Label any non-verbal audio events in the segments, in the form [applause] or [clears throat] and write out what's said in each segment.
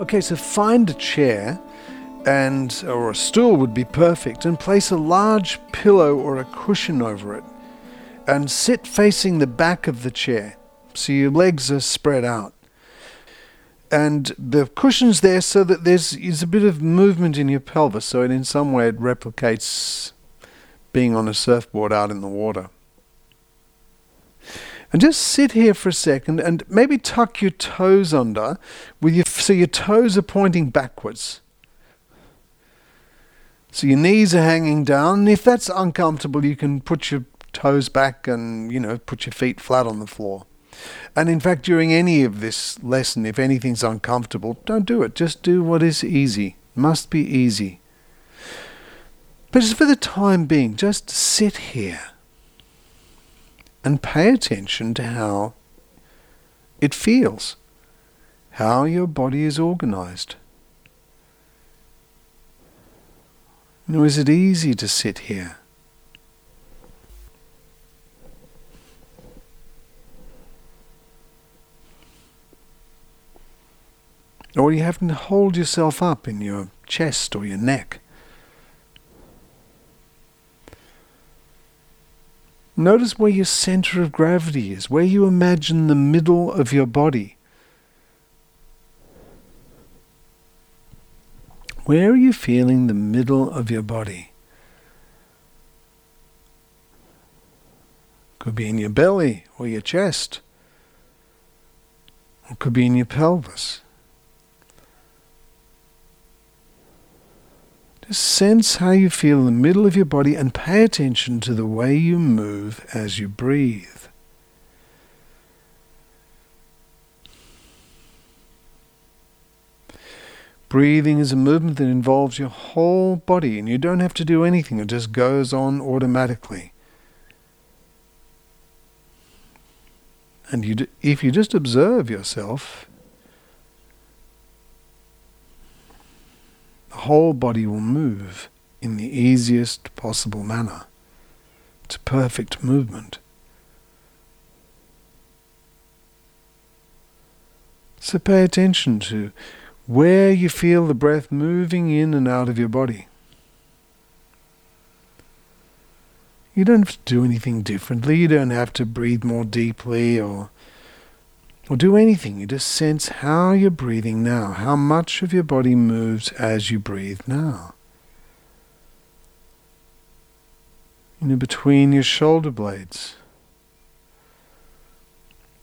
Okay, so find a chair and or a stool would be perfect and place a large pillow or a cushion over it and sit facing the back of the chair. So your legs are spread out. And the cushion's there so that there's is a bit of movement in your pelvis so it in some way it replicates being on a surfboard out in the water and just sit here for a second and maybe tuck your toes under with your, so your toes are pointing backwards. So your knees are hanging down. If that's uncomfortable, you can put your toes back and, you know, put your feet flat on the floor. And in fact, during any of this lesson, if anything's uncomfortable, don't do it. Just do what is easy. Must be easy. But just for the time being, just sit here and pay attention to how it feels, how your body is organized. Now, is it easy to sit here? Or you have to hold yourself up in your chest or your neck. Notice where your center of gravity is, where you imagine the middle of your body. Where are you feeling the middle of your body? Could be in your belly or your chest. It could be in your pelvis. Just sense how you feel in the middle of your body and pay attention to the way you move as you breathe. Breathing is a movement that involves your whole body and you don't have to do anything, it just goes on automatically. And you, if you just observe yourself, whole body will move in the easiest possible manner. to perfect movement. So pay attention to where you feel the breath moving in and out of your body. You don't have to do anything differently. You don't have to breathe more deeply or or do anything. You just sense how you're breathing now, how much of your body moves as you breathe now. You know, between your shoulder blades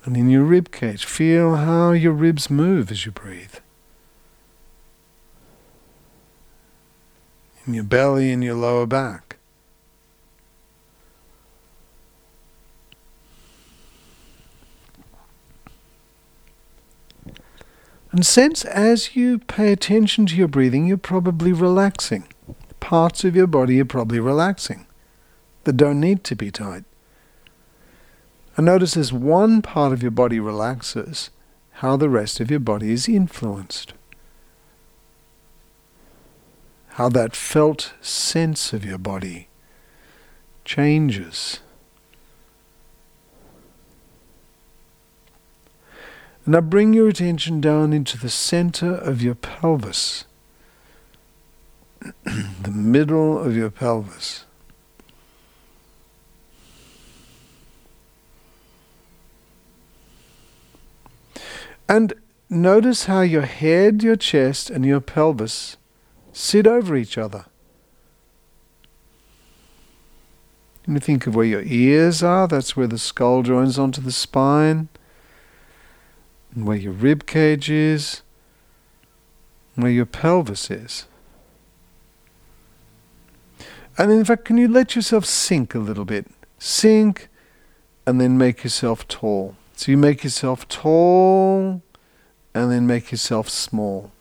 and in your rib cage, feel how your ribs move as you breathe. In your belly and your lower back. And sense as you pay attention to your breathing, you're probably relaxing. Parts of your body are probably relaxing that don't need to be tight. And notice as one part of your body relaxes, how the rest of your body is influenced. How that felt sense of your body changes. Now bring your attention down into the center of your pelvis, [clears throat] the middle of your pelvis. And notice how your head, your chest, and your pelvis sit over each other. And you think of where your ears are, that's where the skull joins onto the spine and where your rib cage is, and where your pelvis is. And in fact, can you let yourself sink a little bit? Sink and then make yourself tall. So you make yourself tall and then make yourself small.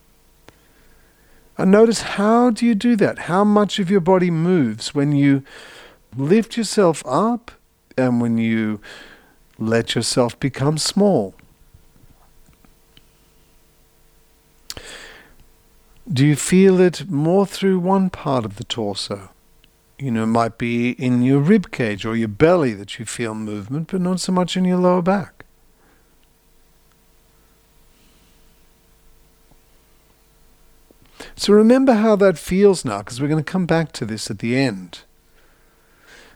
And notice how do you do that? How much of your body moves when you lift yourself up and when you let yourself become small. Do you feel it more through one part of the torso? You know, it might be in your rib cage or your belly that you feel movement, but not so much in your lower back. So remember how that feels now, because we're going to come back to this at the end.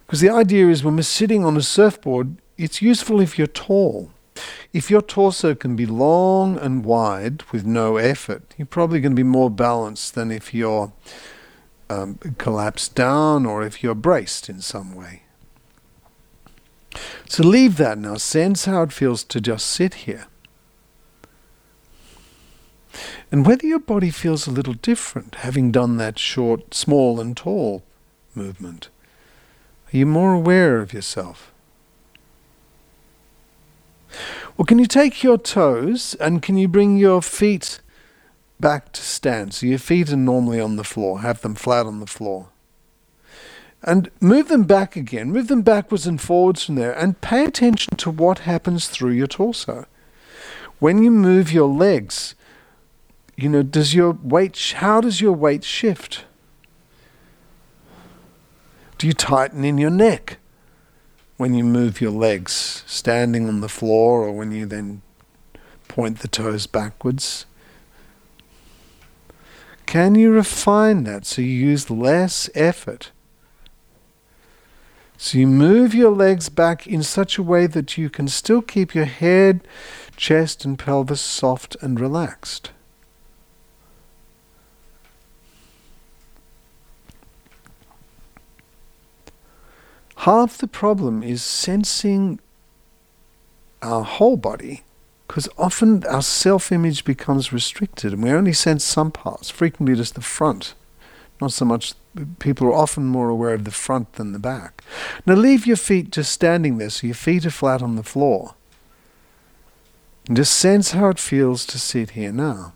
Because the idea is when we're sitting on a surfboard, it's useful if you're tall. If your torso can be long and wide with no effort, you're probably going to be more balanced than if you're um, collapsed down or if you're braced in some way. So leave that now. Sense how it feels to just sit here. And whether your body feels a little different, having done that short, small, and tall movement. Are you more aware of yourself? Well, can you take your toes and can you bring your feet back to stand? So your feet are normally on the floor, have them flat on the floor. And move them back again, move them backwards and forwards from there, and pay attention to what happens through your torso. When you move your legs, you know, does your weight, how does your weight shift? Do you tighten in your neck when you move your legs, standing on the floor, or when you then point the toes backwards? Can you refine that so you use less effort? So you move your legs back in such a way that you can still keep your head, chest, and pelvis soft and relaxed. Half the problem is sensing our whole body, because often our self image becomes restricted and we only sense some parts, frequently just the front. Not so much, people are often more aware of the front than the back. Now leave your feet just standing there so your feet are flat on the floor. And just sense how it feels to sit here now.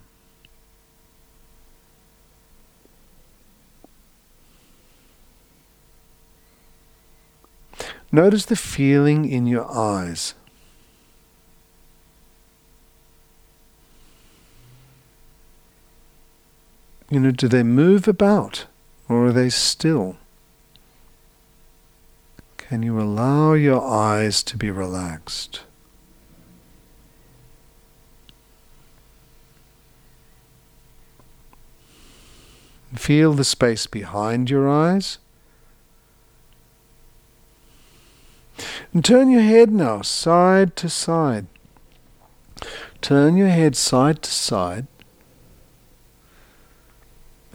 Notice the feeling in your eyes. You know, do they move about or are they still? Can you allow your eyes to be relaxed? Feel the space behind your eyes. And turn your head now, side to side. Turn your head side to side.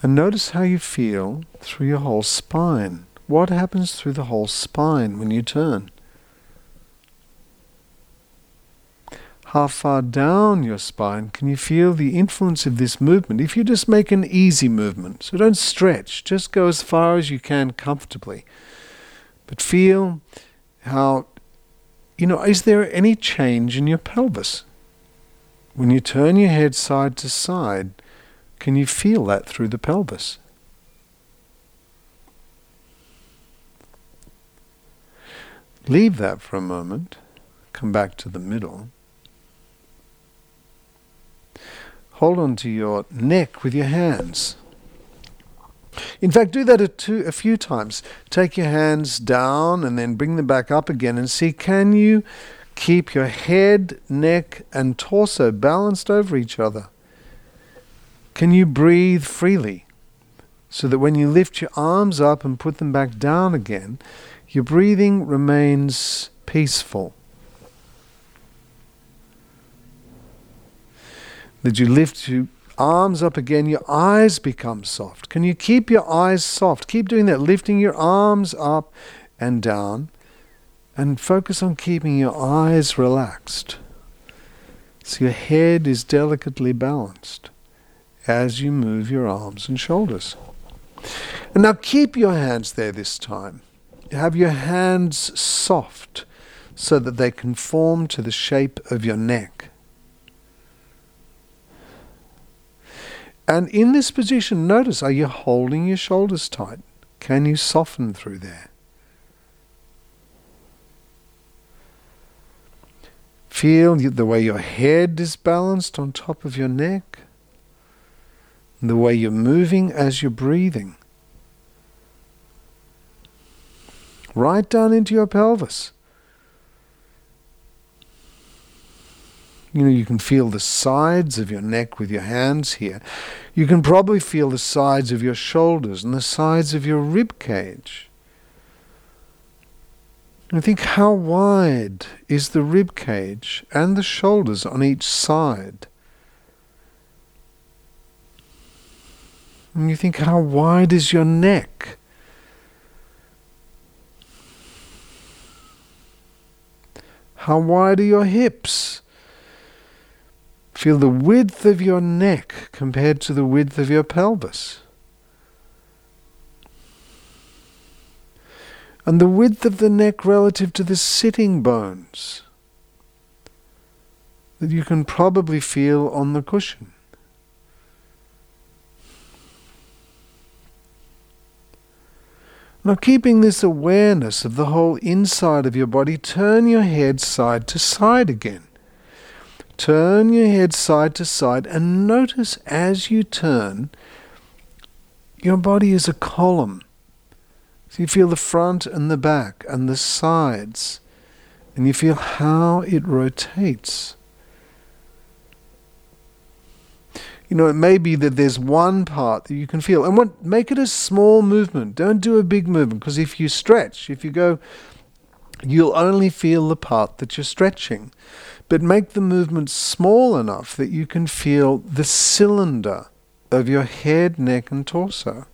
And notice how you feel through your whole spine. What happens through the whole spine when you turn? How far down your spine can you feel the influence of this movement? If you just make an easy movement, so don't stretch, just go as far as you can comfortably. But feel how, you know, is there any change in your pelvis? When you turn your head side to side, can you feel that through the pelvis? Leave that for a moment. Come back to the middle. Hold on to your neck with your hands. In fact, do that a, two, a few times. Take your hands down and then bring them back up again and see can you keep your head, neck, and torso balanced over each other? Can you breathe freely? So that when you lift your arms up and put them back down again, your breathing remains peaceful. That you lift your arms up again, your eyes become soft. Can you keep your eyes soft? Keep doing that, lifting your arms up and down, and focus on keeping your eyes relaxed. So your head is delicately balanced as you move your arms and shoulders. And now keep your hands there this time. Have your hands soft so that they conform to the shape of your neck. And in this position, notice are you holding your shoulders tight? Can you soften through there? Feel the way your head is balanced on top of your neck the way you're moving as you're breathing. Right down into your pelvis. You know, you can feel the sides of your neck with your hands here. You can probably feel the sides of your shoulders and the sides of your rib cage. And think how wide is the rib cage and the shoulders on each side. And you think how wide is your neck? How wide are your hips? Feel the width of your neck compared to the width of your pelvis. And the width of the neck relative to the sitting bones that you can probably feel on the cushion. Now, keeping this awareness of the whole inside of your body, turn your head side to side again. Turn your head side to side and notice as you turn, your body is a column. So you feel the front and the back and the sides, and you feel how it rotates. you know, it may be that there's one part that you can feel. And what, make it a small movement. Don't do a big movement because if you stretch, if you go, you'll only feel the part that you're stretching. But make the movement small enough that you can feel the cylinder of your head, neck, and torso.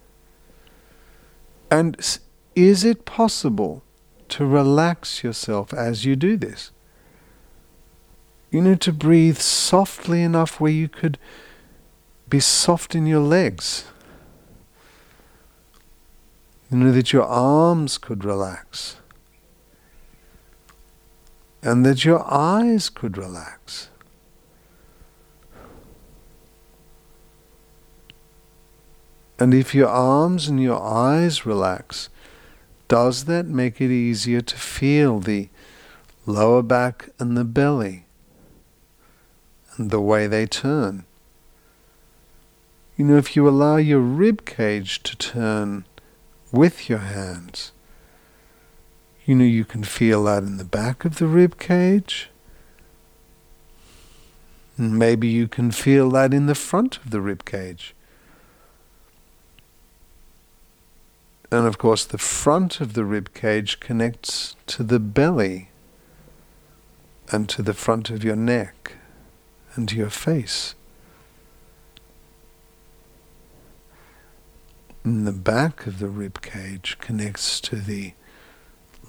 And is it possible to relax yourself as you do this? You know, to breathe softly enough where you could be soft in your legs. You know that your arms could relax. And that your eyes could relax. And if your arms and your eyes relax, does that make it easier to feel the lower back and the belly and the way they turn? You know, if you allow your rib cage to turn with your hands, you know, you can feel that in the back of the rib cage. And maybe you can feel that in the front of the rib cage. And of course, the front of the rib cage connects to the belly and to the front of your neck and to your face. And the back of the rib cage connects to the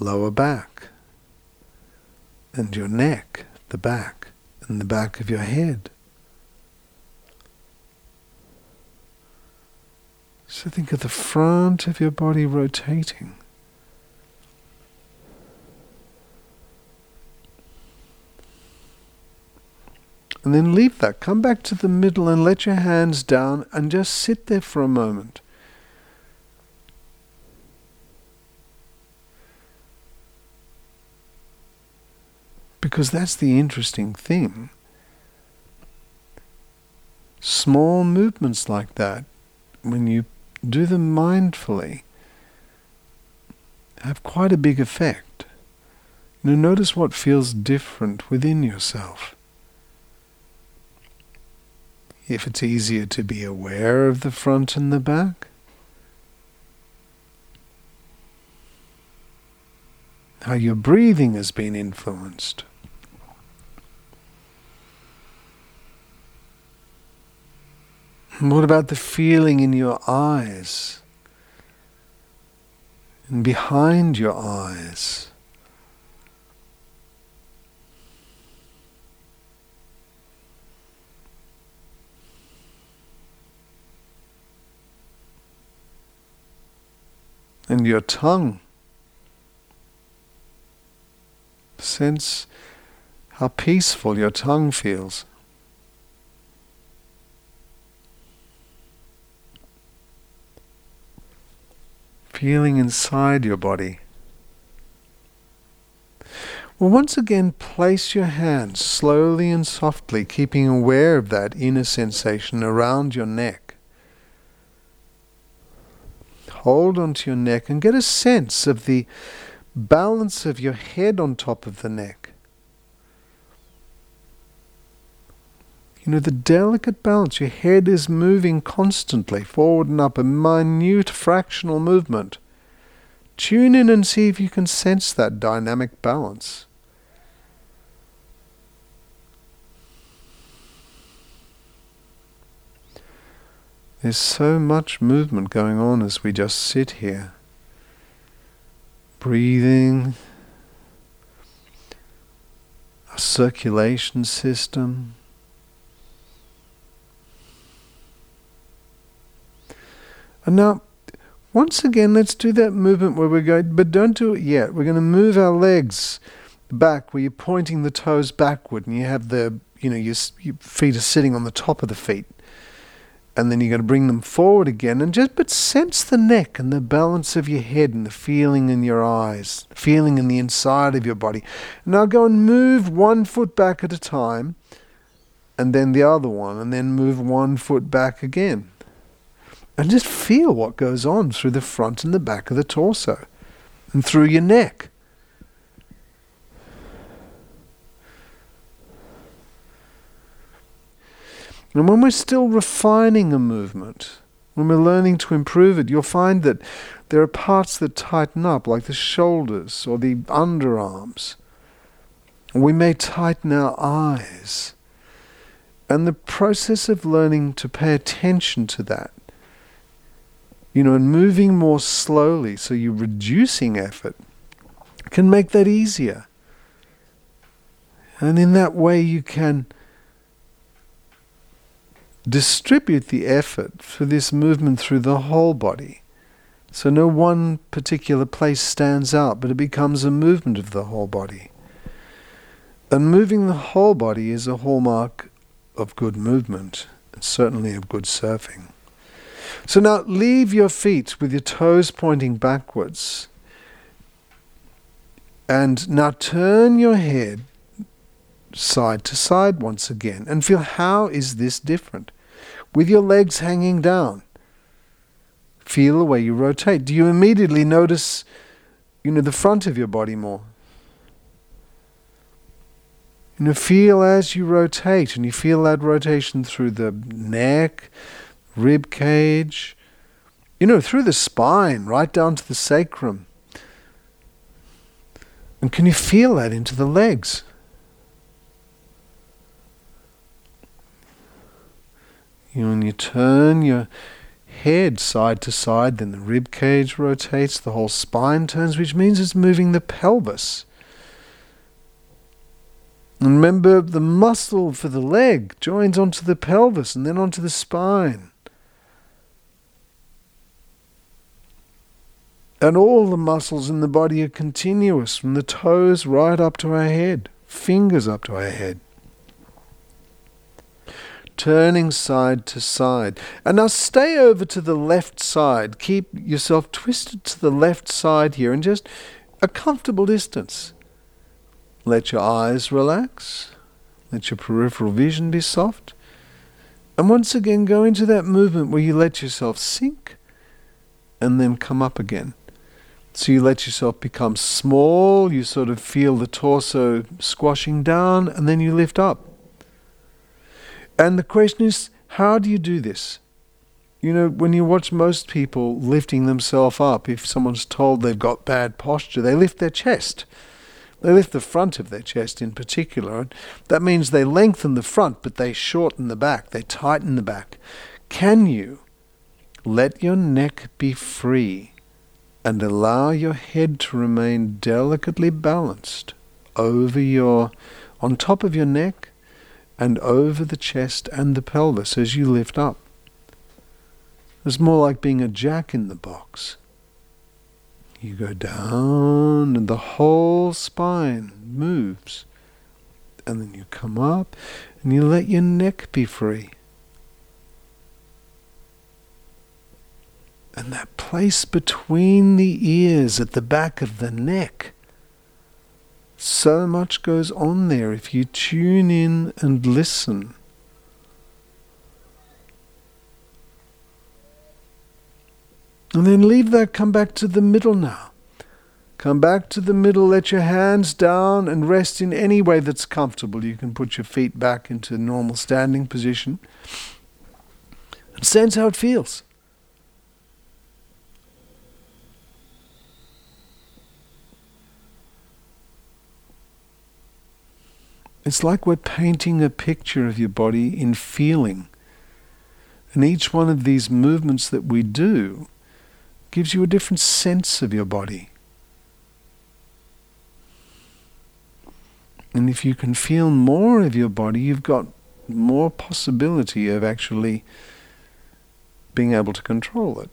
lower back and your neck, the back, and the back of your head. So think of the front of your body rotating. And then leave that. Come back to the middle and let your hands down and just sit there for a moment. Because that's the interesting thing. Small movements like that, when you do them mindfully, have quite a big effect. Know, notice what feels different within yourself. If it's easier to be aware of the front and the back, how your breathing has been influenced. What about the feeling in your eyes? And behind your eyes? And your tongue. Sense how peaceful your tongue feels. Feeling inside your body. Well, once again, place your hands slowly and softly, keeping aware of that inner sensation around your neck. Hold onto your neck and get a sense of the balance of your head on top of the neck. Know, the delicate balance. Your head is moving constantly, forward and up, a minute fractional movement. Tune in and see if you can sense that dynamic balance. There's so much movement going on as we just sit here. Breathing, a circulation system. And now, once again, let's do that movement where we're going, but don't do it yet. We're going to move our legs back where you're pointing the toes backward and you have the, you know, your, your feet are sitting on the top of the feet. And then you're going to bring them forward again and just but sense the neck and the balance of your head and the feeling in your eyes feeling in the inside of your body. Now go and move one foot back at a time and then the other one and then move one foot back again and just feel what goes on through the front and the back of the torso and through your neck And when we're still refining a movement, when we're learning to improve it, you'll find that there are parts that tighten up, like the shoulders or the underarms. We may tighten our eyes. And the process of learning to pay attention to that, you know, and moving more slowly, so you're reducing effort, can make that easier. And in that way, you can distribute the effort for this movement through the whole body. So no one particular place stands out, but it becomes a movement of the whole body. And moving the whole body is a hallmark of good movement, and certainly of good surfing. So now leave your feet with your toes pointing backwards. And now turn your head side to side once again and feel how is this different? With your legs hanging down, feel the way you rotate. Do you immediately notice, you know, the front of your body more? You know, feel as you rotate, and you feel that rotation through the neck, rib cage, you know, through the spine, right down to the sacrum. And can you feel that into the legs? You know, when you turn your head side to side, then the rib cage rotates, the whole spine turns, which means it's moving the pelvis. And remember, the muscle for the leg joins onto the pelvis and then onto the spine. And all the muscles in the body are continuous from the toes right up to our head, fingers up to our head turning side to side. And now stay over to the left side. Keep yourself twisted to the left side here and just a comfortable distance. Let your eyes relax. Let your peripheral vision be soft. And once again, go into that movement where you let yourself sink and then come up again. So you let yourself become small, you sort of feel the torso squashing down, and then you lift up. And the question is, how do you do this? You know, when you watch most people lifting themselves up, if someone's told they've got bad posture, they lift their chest. They lift the front of their chest in particular. That means they lengthen the front, but they shorten the back, they tighten the back. Can you let your neck be free and allow your head to remain delicately balanced over your, on top of your neck and over the chest and the pelvis as you lift up. It's more like being a jack in the box. You go down and the whole spine moves. And then you come up and you let your neck be free. And that place between the ears at the back of the neck so much goes on there if you tune in and listen. And then leave that, come back to the middle now. Come back to the middle, let your hands down and rest in any way that's comfortable. You can put your feet back into normal standing position. And sense how it feels. It's like we're painting a picture of your body in feeling. And each one of these movements that we do gives you a different sense of your body. And if you can feel more of your body, you've got more possibility of actually being able to control it,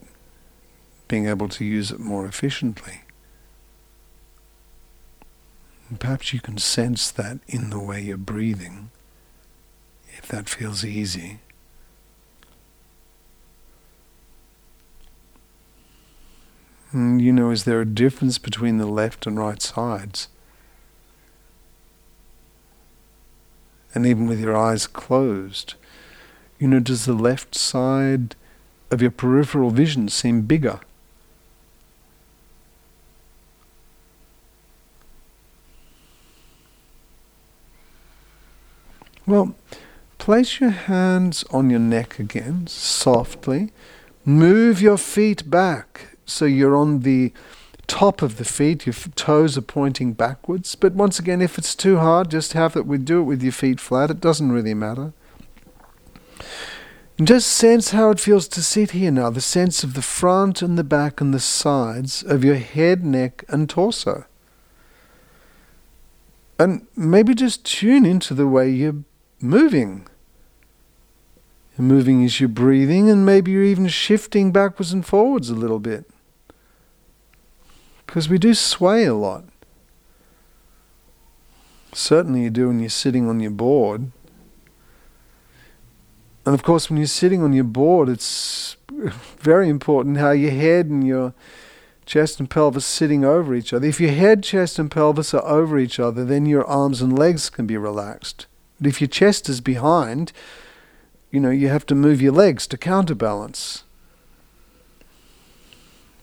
being able to use it more efficiently. Perhaps you can sense that in the way you're breathing, if that feels easy. And you know, is there a difference between the left and right sides? and even with your eyes closed, you know, does the left side of your peripheral vision seem bigger? Well, place your hands on your neck again, softly. Move your feet back so you're on the top of the feet, your toes are pointing backwards. But once again, if it's too hard, just have it. We do it with your feet flat. It doesn't really matter. And just sense how it feels to sit here now. The sense of the front and the back and the sides of your head, neck, and torso. And maybe just tune into the way you're moving. You're moving as you're breathing, and maybe you're even shifting backwards and forwards a little bit. Because we do sway a lot. Certainly you do when you're sitting on your board. And of course, when you're sitting on your board, it's [laughs] very important how your head and your chest and pelvis sitting over each other. If your head, chest, and pelvis are over each other, then your arms and legs can be relaxed. But if your chest is behind, you know, you have to move your legs to counterbalance.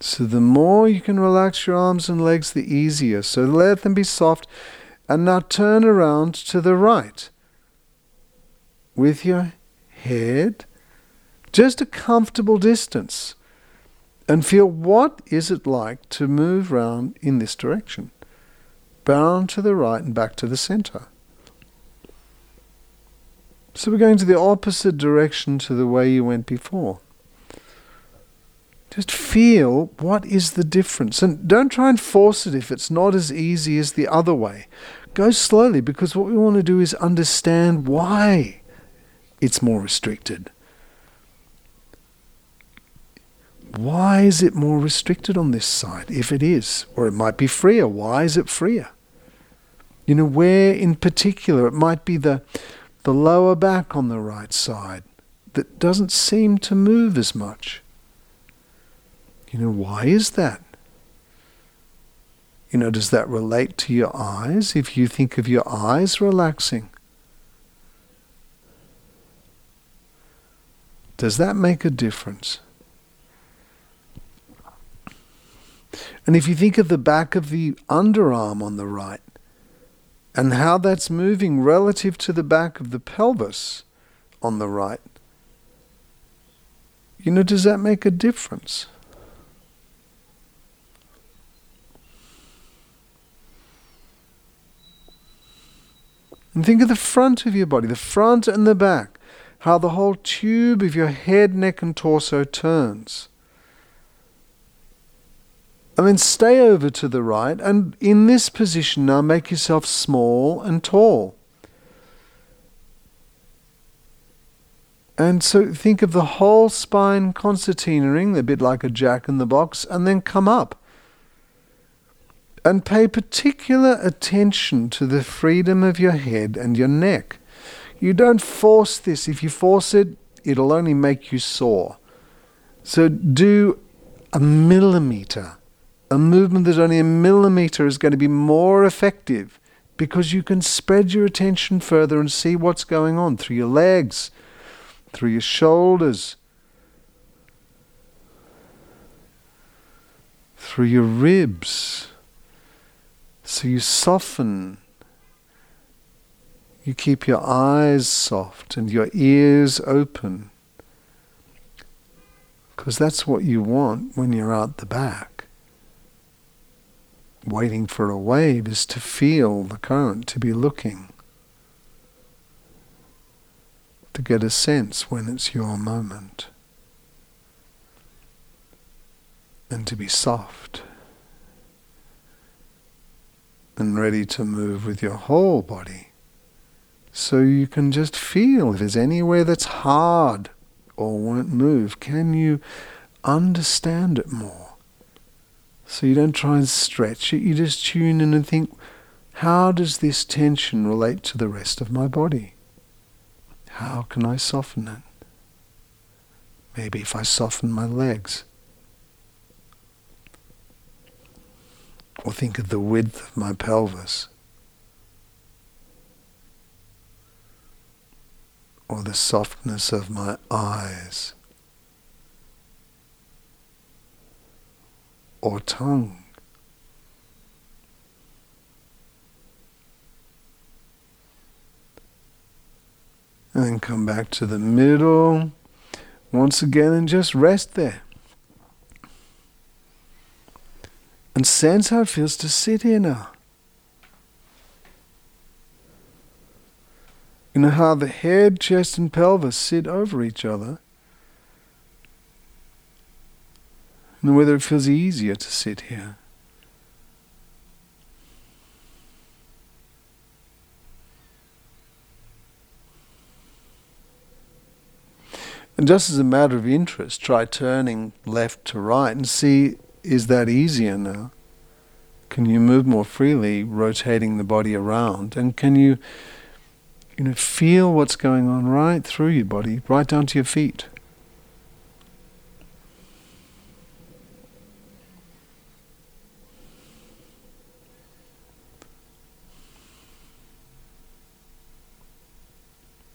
So the more you can relax your arms and legs, the easier. So let them be soft. And now turn around to the right with your head just a comfortable distance and feel what is it like to move round in this direction bound to the right and back to the center so we're going to the opposite direction to the way you went before just feel what is the difference. And don't try and force it if it's not as easy as the other way. Go slowly because what we want to do is understand why it's more restricted. Why is it more restricted on this side, if it is? Or it might be freer. Why is it freer? You know, where in particular it might be the, the lower back on the right side that doesn't seem to move as much. You know, why is that? You know, does that relate to your eyes? If you think of your eyes relaxing, does that make a difference? And if you think of the back of the underarm on the right and how that's moving relative to the back of the pelvis on the right, you know, does that make a difference? And think of the front of your body, the front and the back, how the whole tube of your head, neck, and torso turns. And then stay over to the right, and in this position now make yourself small and tall. And so think of the whole spine concertinaing, a bit like a jack in the box, and then come up and pay particular attention to the freedom of your head and your neck. You don't force this. If you force it, it'll only make you sore. So do a millimeter. A movement that's only a millimeter is going to be more effective because you can spread your attention further and see what's going on through your legs, through your shoulders, through your ribs So you soften. You keep your eyes soft and your ears open. Because that's what you want when you're out the back. Waiting for a wave is to feel the current, to be looking, to get a sense when it's your moment, and to be soft and ready to move with your whole body. So you can just feel if there's anywhere that's hard or won't move, can you understand it more? So you don't try and stretch it, you just tune in and think, how does this tension relate to the rest of my body? How can I soften it? Maybe if I soften my legs. Or think of the width of my pelvis. Or the softness of my eyes. Or tongue. And then come back to the middle once again and just rest there. And sense how it feels to sit here now. You know how the head, chest, and pelvis sit over each other. And whether it feels easier to sit here. And just as a matter of interest, try turning left to right and see is that easier now? Can you move more freely, rotating the body around? And can you, you know, feel what's going on right through your body, right down to your feet?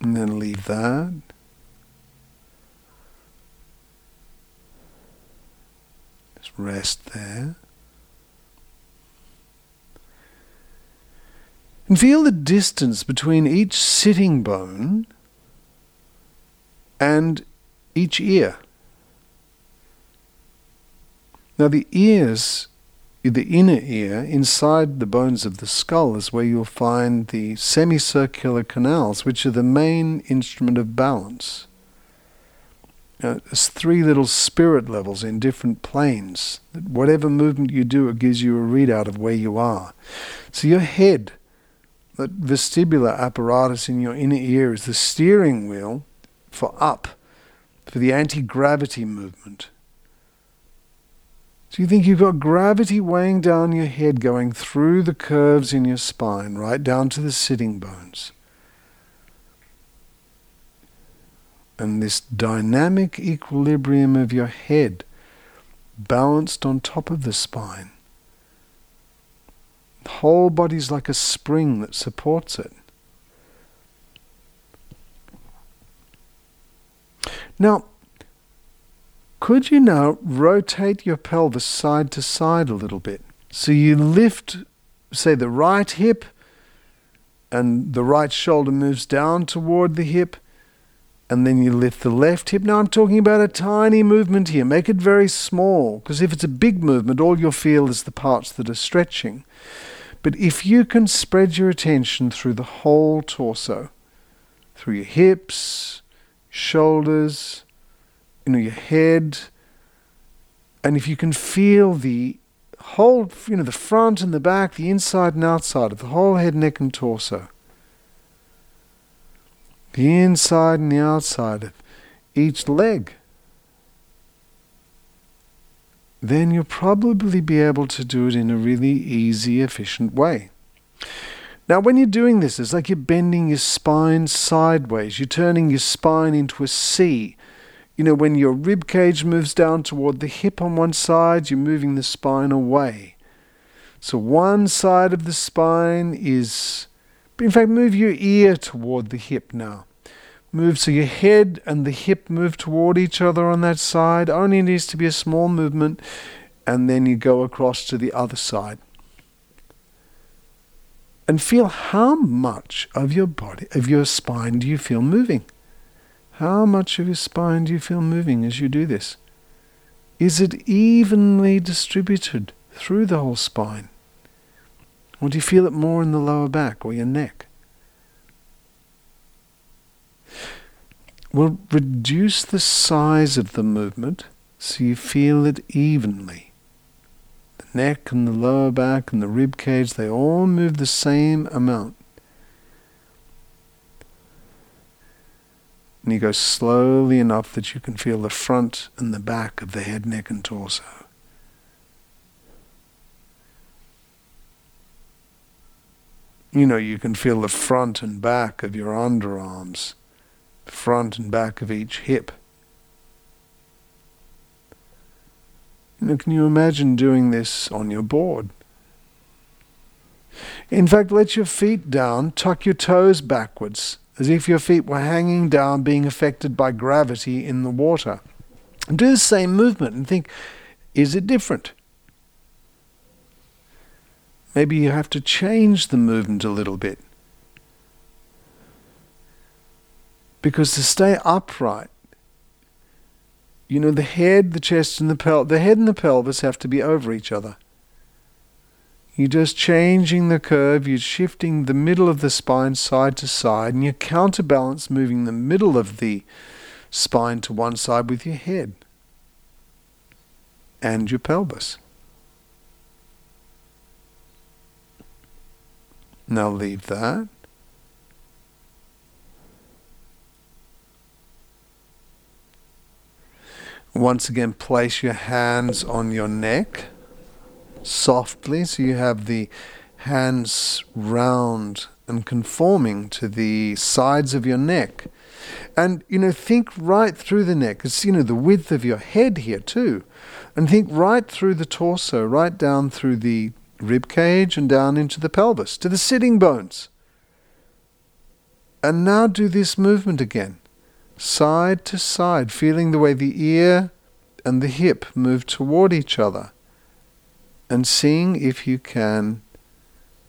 And that. rest there. And feel the distance between each sitting bone and each ear. Now, the ears, the inner ear, inside the bones of the skull, is where you'll find the semicircular canals, which are the main instrument of balance. Uh, there's three little spirit levels in different planes. Whatever movement you do, it gives you a readout of where you are. So your head, that vestibular apparatus in your inner ear, is the steering wheel for up, for the anti-gravity movement. So you think you've got gravity weighing down your head, going through the curves in your spine, right down to the sitting bones. and this dynamic equilibrium of your head balanced on top of the spine. The whole body's like a spring that supports it. Now, could you now rotate your pelvis side to side a little bit? So you lift, say, the right hip, and the right shoulder moves down toward the hip and then you lift the left hip. Now I'm talking about a tiny movement here. Make it very small, because if it's a big movement, all you'll feel is the parts that are stretching. But if you can spread your attention through the whole torso, through your hips, shoulders, you know, your head, and if you can feel the whole, you know, the front and the back, the inside and outside of the whole head, neck, and torso the inside and the outside of each leg, then you'll probably be able to do it in a really easy, efficient way. Now, when you're doing this, it's like you're bending your spine sideways. You're turning your spine into a C. You know, when your rib cage moves down toward the hip on one side, you're moving the spine away. So one side of the spine is in fact, move your ear toward the hip now. Move so your head and the hip move toward each other on that side. Only needs to be a small movement, and then you go across to the other side. And feel how much of your body, of your spine, do you feel moving? How much of your spine do you feel moving as you do this? Is it evenly distributed through the whole spine? Or do you feel it more in the lower back or your neck? Well, reduce the size of the movement so you feel it evenly The neck and the lower back and the rib cage, they all move the same amount. And you go slowly enough that you can feel the front and the back of the head, neck, and torso. You know, you can feel the front and back of your underarms, front and back of each hip. You know, can you imagine doing this on your board? In fact, let your feet down, tuck your toes backwards, as if your feet were hanging down, being affected by gravity in the water. Do the same movement and think, is it different? Maybe you have to change the movement a little bit. Because to stay upright, you know, the head, the chest, and the pel the head and the pelvis have to be over each other. You're just changing the curve, you're shifting the middle of the spine side to side, and you counterbalance moving the middle of the spine to one side with your head and your pelvis. Now leave that. Once again, place your hands on your neck softly so you have the hands round and conforming to the sides of your neck. And, you know, think right through the neck. It's, you know, the width of your head here too. And think right through the torso, right down through the rib cage and down into the pelvis, to the sitting bones. And now do this movement again side to side, feeling the way the ear and the hip move toward each other, and seeing if you can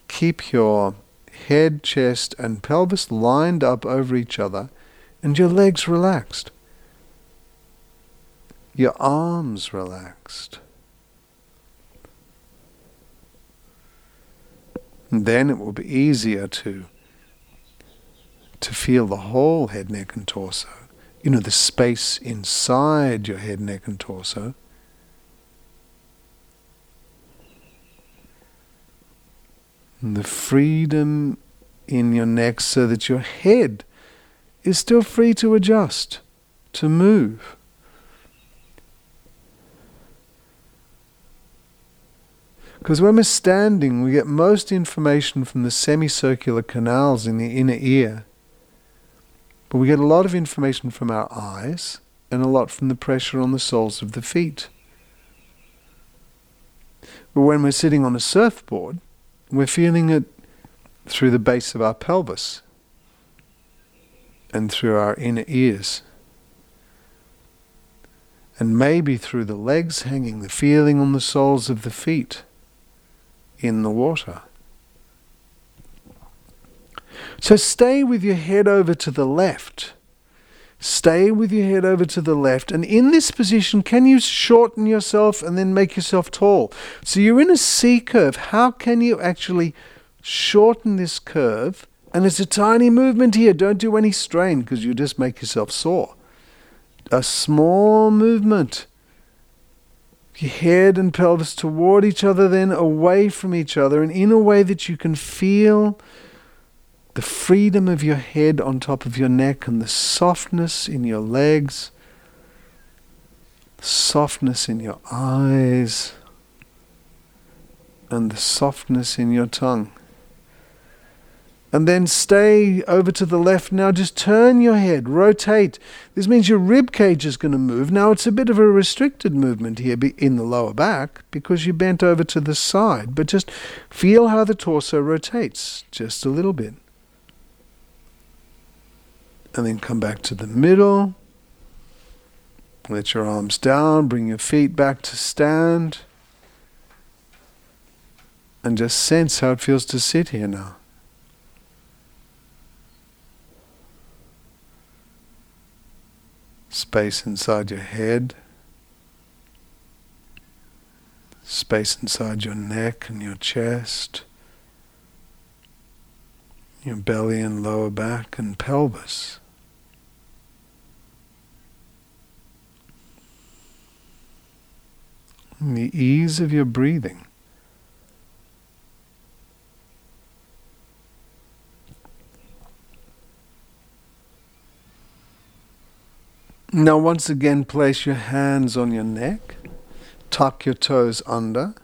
keep your head, chest, and pelvis lined up over each other and your legs relaxed, your arms relaxed. And then it will be easier to to feel the whole head, neck, and torso you know, the space inside your head, neck, and torso. And the freedom in your neck so that your head is still free to adjust, to move. Because when we're standing, we get most information from the semicircular canals in the inner ear. But we get a lot of information from our eyes and a lot from the pressure on the soles of the feet. But when we're sitting on a surfboard, we're feeling it through the base of our pelvis and through our inner ears. And maybe through the legs hanging, the feeling on the soles of the feet in the water. So stay with your head over to the left. Stay with your head over to the left. And in this position, can you shorten yourself and then make yourself tall? So you're in a C curve. How can you actually shorten this curve? And it's a tiny movement here. Don't do any strain because you just make yourself sore. A small movement. Your head and pelvis toward each other, then away from each other, and in a way that you can feel the freedom of your head on top of your neck and the softness in your legs, softness in your eyes, and the softness in your tongue. And then stay over to the left. Now just turn your head, rotate. This means your rib cage is going to move. Now it's a bit of a restricted movement here in the lower back because you bent over to the side. But just feel how the torso rotates just a little bit and then come back to the middle. Let your arms down, bring your feet back to stand. And just sense how it feels to sit here now. Space inside your head, space inside your neck and your chest, your belly and lower back and pelvis. The ease of your breathing. Now, once again, place your hands on your neck, tuck your toes under,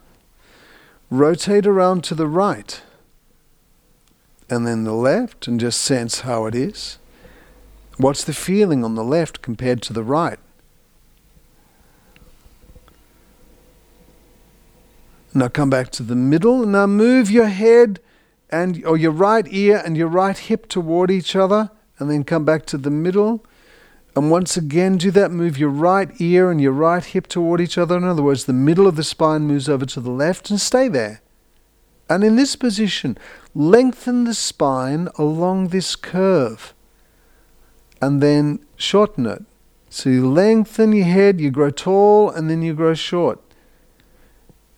rotate around to the right, and then the left, and just sense how it is. What's the feeling on the left compared to the right? Now come back to the middle. Now move your head and or your right ear and your right hip toward each other, and then come back to the middle and once again, do that. Move your right ear and your right hip toward each other. In other words, the middle of the spine moves over to the left and stay there. And in this position, lengthen the spine along this curve and then shorten it. So you lengthen your head, you grow tall, and then you grow short.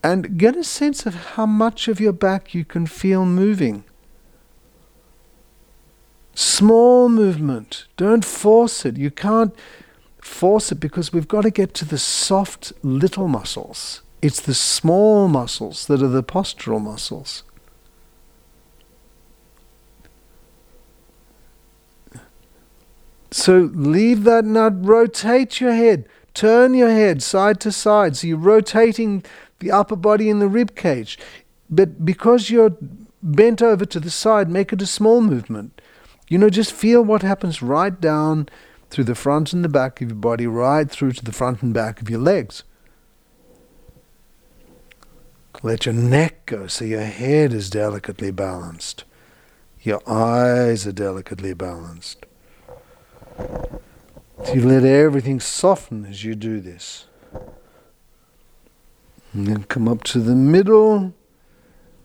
And get a sense of how much of your back you can feel moving. Small movement. Don't force it. You can't force it because we've got to get to the soft little muscles. It's the small muscles that are the postural muscles. So leave that nut, rotate your head, turn your head side to side. So you're rotating the upper body and the rib cage. But because you're bent over to the side, make it a small movement. You know, just feel what happens right down through the front and the back of your body, right through to the front and back of your legs. Let your neck go so your head is delicately balanced. Your eyes are delicately balanced. So you let everything soften as you do this. And then come up to the middle.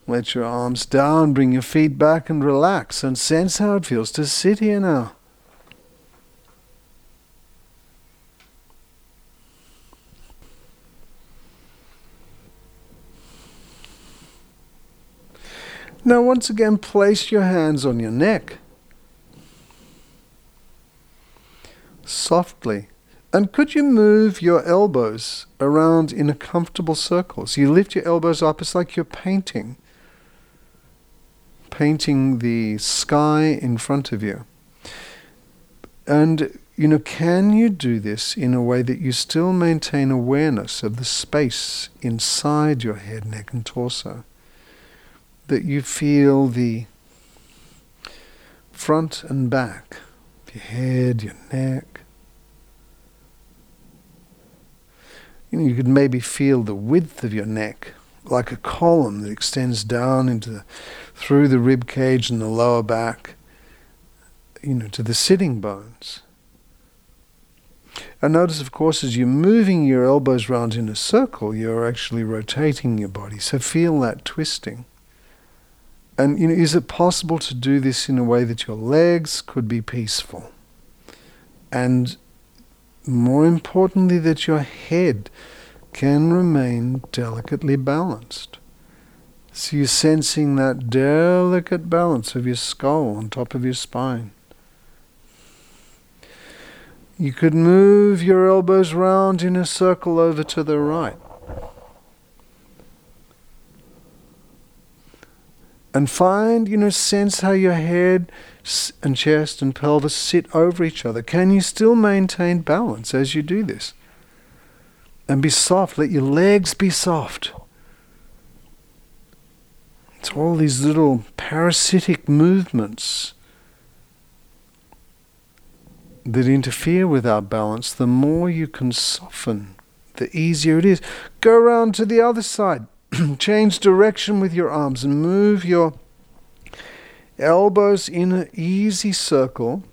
Let your arms down, bring your feet back and relax and sense how it feels to sit here now. Now, once again, place your hands on your neck. Softly. And could you move your elbows around in a comfortable circle? So you lift your elbows up, it's like you're painting painting the sky in front of you. And, you know, can you do this in a way that you still maintain awareness of the space inside your head, neck, and torso? That you feel the front and back, of your head, your neck. You know, you could maybe feel the width of your neck like a column that extends down into the, through the rib cage and the lower back, you know, to the sitting bones. And notice, of course, as you're moving your elbows round in a circle, you're actually rotating your body. So feel that twisting. And you know, is it possible to do this in a way that your legs could be peaceful? And more importantly, that your head can remain delicately balanced. So you're sensing that delicate balance of your skull on top of your spine. You could move your elbows round in a circle over to the right. And find, you know, sense how your head and chest and pelvis sit over each other. Can you still maintain balance as you do this? and be soft. Let your legs be soft. It's all these little parasitic movements that interfere with our balance. The more you can soften, the easier it is. Go around to the other side. [clears throat] Change direction with your arms and move your elbows in an easy circle.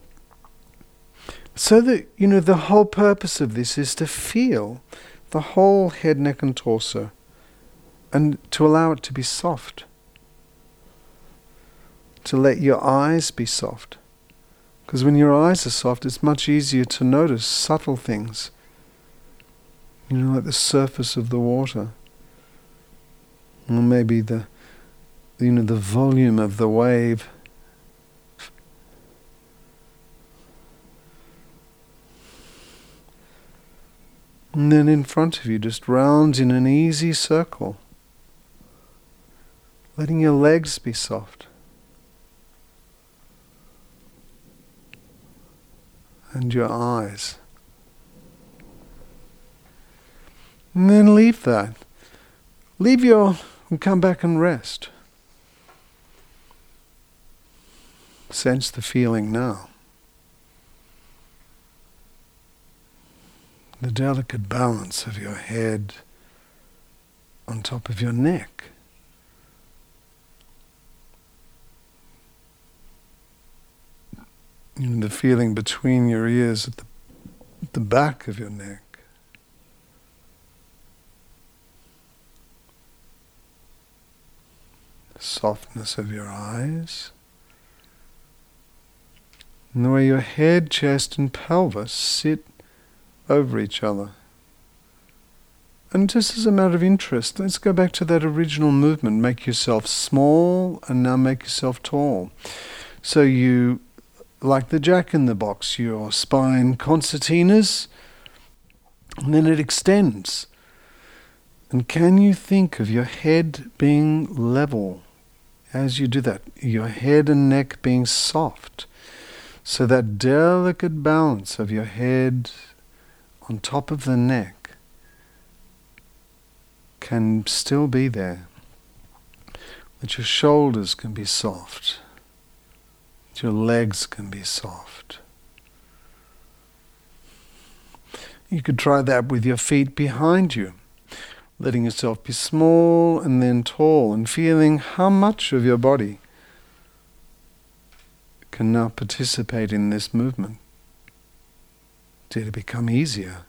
So that, you know, the whole purpose of this is to feel the whole head, neck, and torso, and to allow it to be soft. To let your eyes be soft. Because when your eyes are soft, it's much easier to notice subtle things. You know, like the surface of the water. Or maybe the, you know, the volume of the wave. And then in front of you, just round in an easy circle, letting your legs be soft. and your eyes. And then leave that. Leave your and come back and rest. Sense the feeling now. The delicate balance of your head on top of your neck. And the feeling between your ears at the, at the back of your neck. The softness of your eyes. And the way your head, chest, and pelvis sit over each other. And just as a matter of interest, let's go back to that original movement. Make yourself small and now make yourself tall. So you like the jack in the box, your spine concertinas, and then it extends. And can you think of your head being level as you do that? Your head and neck being soft. So that delicate balance of your head on top of the neck can still be there. That your shoulders can be soft That your legs can be soft. You could try that with your feet behind you, letting yourself be small and then tall, and feeling how much of your body can now participate in this movement. Did it become easier?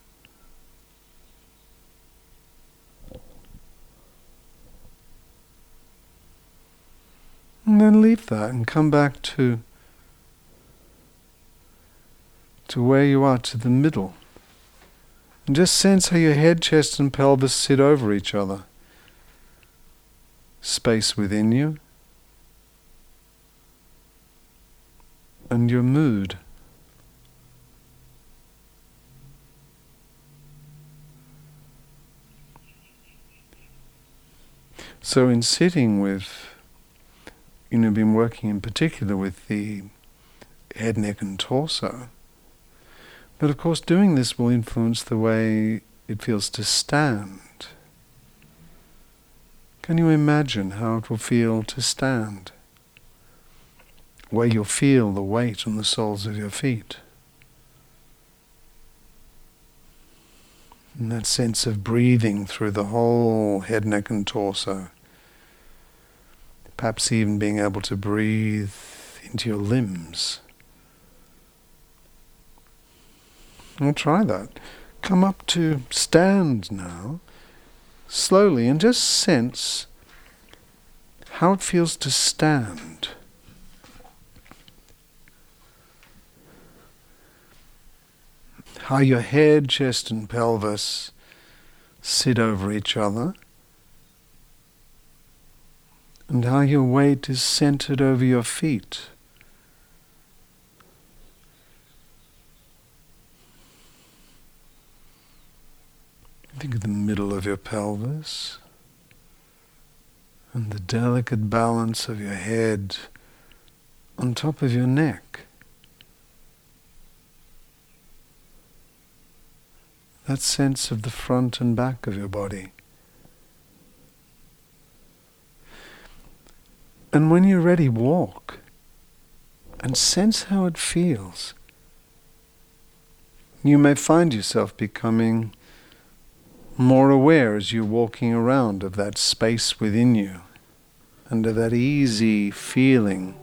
And then leave that and come back to to where you are, to the middle. And just sense how your head, chest, and pelvis sit over each other. Space within you. And your mood. So, in sitting with, you know, been working in particular with the head, neck, and torso. But of course, doing this will influence the way it feels to stand. Can you imagine how it will feel to stand? Where you'll feel the weight on the soles of your feet. And that sense of breathing through the whole head, neck, and torso. Perhaps even being able to breathe into your limbs. We'll try that. Come up to stand now, slowly, and just sense how it feels to stand. How your head, chest, and pelvis sit over each other, and how your weight is centered over your feet. Think of the middle of your pelvis and the delicate balance of your head on top of your neck. That sense of the front and back of your body. And when you're ready, walk and sense how it feels. You may find yourself becoming more aware as you're walking around of that space within you and of that easy feeling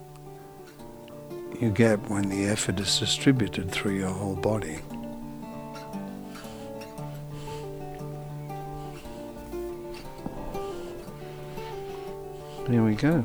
you get when the effort is distributed through your whole body. Here we go.